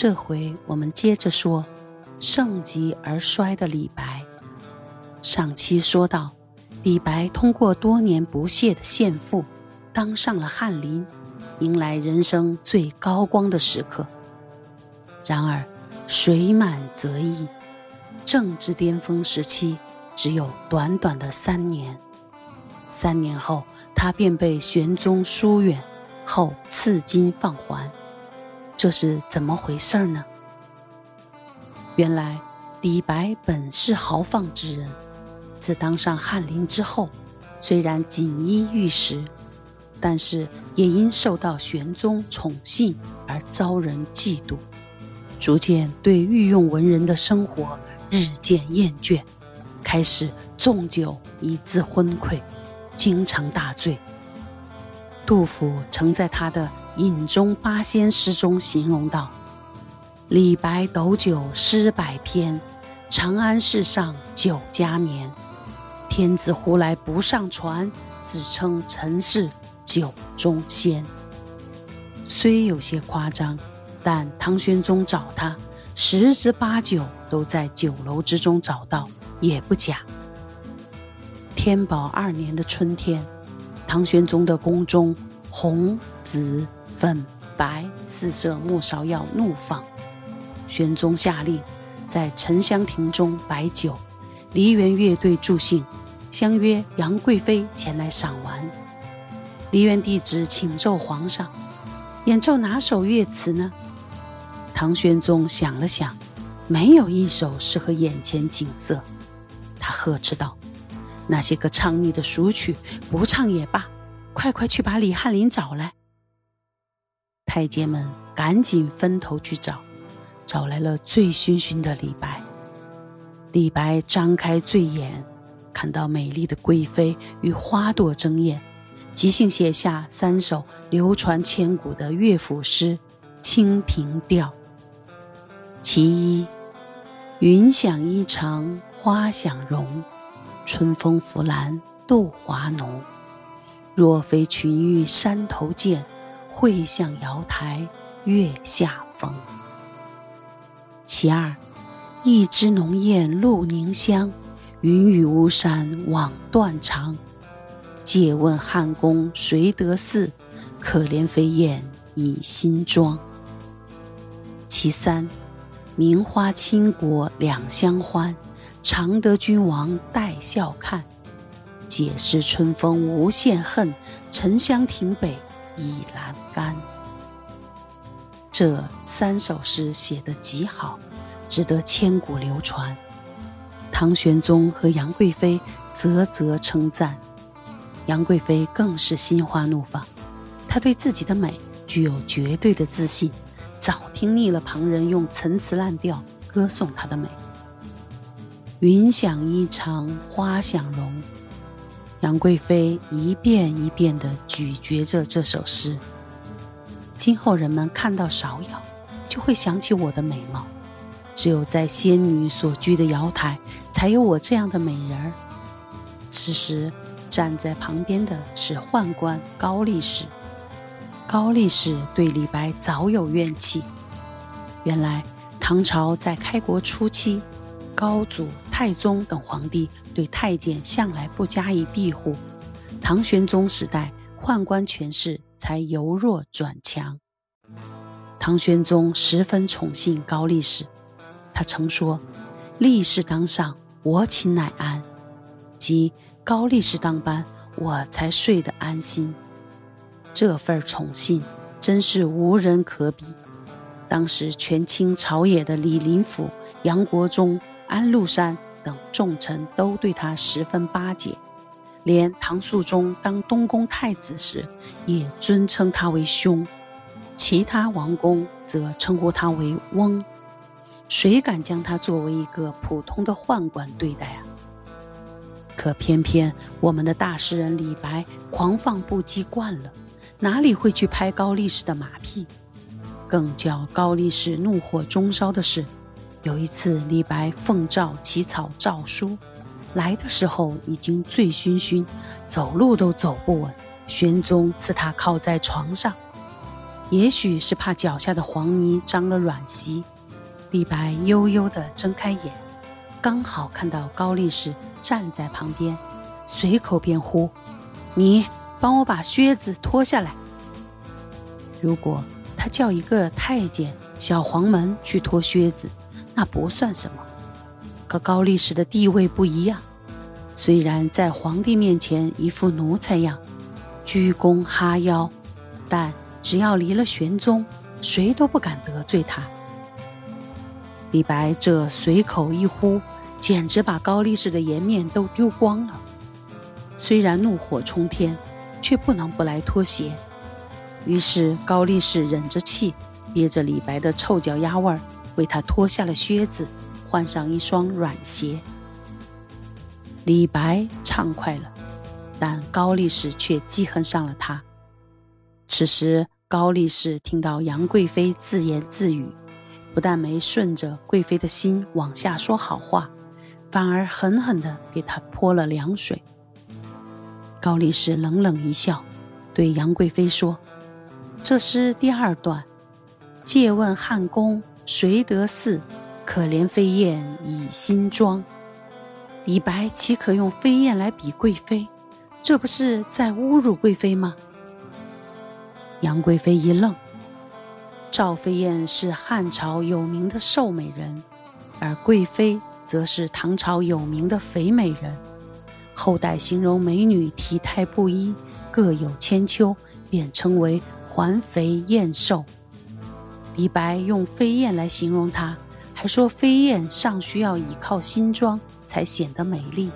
这回我们接着说盛极而衰的李白。上期说到，李白通过多年不懈的献赋，当上了翰林，迎来人生最高光的时刻。然而，水满则溢，政治巅峰时期只有短短的三年。三年后，他便被玄宗疏远，后赐金放还。这是怎么回事呢？原来，李白本是豪放之人，自当上翰林之后，虽然锦衣玉食，但是也因受到玄宗宠幸而遭人嫉妒，逐渐对御用文人的生活日渐厌倦，开始纵酒以自昏聩，经常大醉。杜甫曾在他的《饮中八仙》诗中形容道：“李白斗酒诗百篇，长安市上酒家眠。天子呼来不上船，自称臣是酒中仙。”虽有些夸张，但唐玄宗找他，十之八九都在酒楼之中找到，也不假。天宝二年的春天。唐玄宗的宫中，红、紫、粉、白四色木芍药怒放。玄宗下令，在沉香亭中摆酒，梨园乐队助兴，相约杨贵妃前来赏玩。梨园弟子请奏皇上，演奏哪首乐词呢？唐玄宗想了想，没有一首适合眼前景色。他呵斥道。那些个唱腻的俗曲，不唱也罢，快快去把李翰林找来。太监们赶紧分头去找，找来了醉醺醺的李白。李白张开醉眼，看到美丽的贵妃与花朵争艳，即兴写下三首流传千古的乐府诗《清平调》。其一：云想衣裳花想容。春风拂槛露华浓，若非群玉山头见，会向瑶台月下逢。其二，一枝浓艳露凝香，云雨巫山枉断肠。借问汉宫谁得似？可怜飞燕倚新妆。其三，名花倾国两相欢。常得君王带笑看，解释春风无限恨。沉香亭北倚阑干。这三首诗写得极好，值得千古流传。唐玄宗和杨贵妃啧啧称赞，杨贵妃更是心花怒放。她对自己的美具有绝对的自信，早听腻了旁人用陈词滥调歌颂她的美。云想衣裳花想容，杨贵妃一遍一遍地咀嚼着这首诗。今后人们看到芍药，就会想起我的美貌。只有在仙女所居的瑶台，才有我这样的美人儿。此时站在旁边的是宦官高力士。高力士对李白早有怨气。原来唐朝在开国初期。高祖、太宗等皇帝对太监向来不加以庇护，唐玄宗时代宦官权势才由弱转强。唐玄宗十分宠信高力士，他曾说：“力士当上，我寝乃安；即高力士当班，我才睡得安心。”这份宠幸真是无人可比。当时权倾朝野的李林甫、杨国忠。安禄山等重臣都对他十分巴结，连唐肃宗当东宫太子时也尊称他为兄，其他王公则称呼他为翁。谁敢将他作为一个普通的宦官对待啊？可偏偏我们的大诗人李白狂放不羁惯了，哪里会去拍高力士的马屁？更叫高力士怒火中烧的是。有一次，李白奉诏起草诏书，来的时候已经醉醺醺，走路都走不稳。玄宗赐他靠在床上，也许是怕脚下的黄泥脏了软席，李白悠悠地睁开眼，刚好看到高力士站在旁边，随口便呼：“你帮我把靴子脱下来。”如果他叫一个太监小黄门去脱靴子，那不算什么。可高力士的地位不一样，虽然在皇帝面前一副奴才样，鞠躬哈腰，但。只要离了玄宗，谁都不敢得罪他。李白这随口一呼，简直把高力士的颜面都丢光了。虽然怒火冲天，却不能不来脱鞋。于是高力士忍着气，憋着李白的臭脚丫味儿，为他脱下了靴子，换上一双软鞋。李白畅快了，但高力士却记恨上了他。此时。高力士听到杨贵妃自言自语，不但没顺着贵妃的心往下说好话，反而狠狠地给她泼了凉水。高力士冷冷一笑，对杨贵妃说：“这诗第二段，借问汉宫谁得似？可怜飞燕倚新妆。李白岂可用飞燕来比贵妃？这不是在侮辱贵妃吗？”杨贵妃一愣，赵飞燕是汉朝有名的瘦美人，而贵妃则是唐朝有名的肥美人。后代形容美女体态不一，各有千秋，便称为环肥燕瘦。李白用飞燕来形容她，还说飞燕尚需要倚靠新装才显得美丽。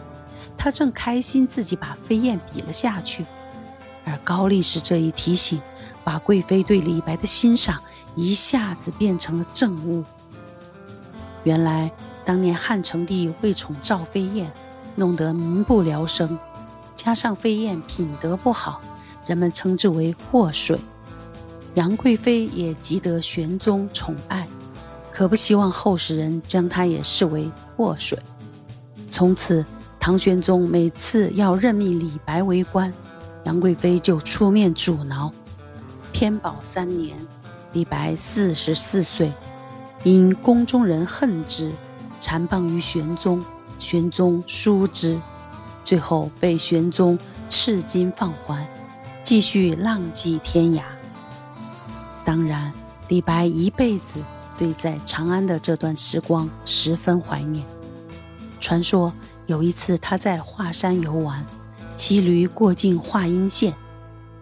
他正开心自己把飞燕比了下去，而高力士这一提醒。把贵妃对李白的欣赏一下子变成了憎恶。原来当年汉成帝为宠赵飞燕，弄得民不聊生，加上飞燕品德不好，人们称之为祸水。杨贵妃也极得玄宗宠爱，可不希望后世人将她也视为祸水。从此，唐玄宗每次要任命李白为官，杨贵妃就出面阻挠。天宝三年，李白四十四岁，因宫中人恨之，缠谤于玄宗，玄宗疏之，最后被玄宗赐金放还，继续浪迹天涯。当然，李白一辈子对在长安的这段时光十分怀念。传说有一次他在华山游玩，骑驴过境华阴县。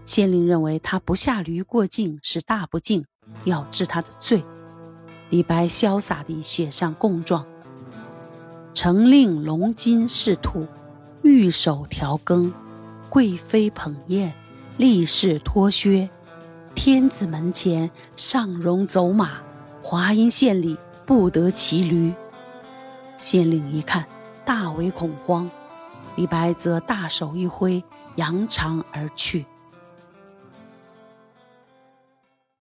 县令认为他不下驴过境是大不敬，要治他的罪。李白潇洒地写上供状：“承令龙金侍兔，御手调羹，贵妃捧宴，力士脱靴，天子门前上戎走马，华阴县里不得骑驴。”县令一看，大为恐慌。李白则大手一挥，扬长而去。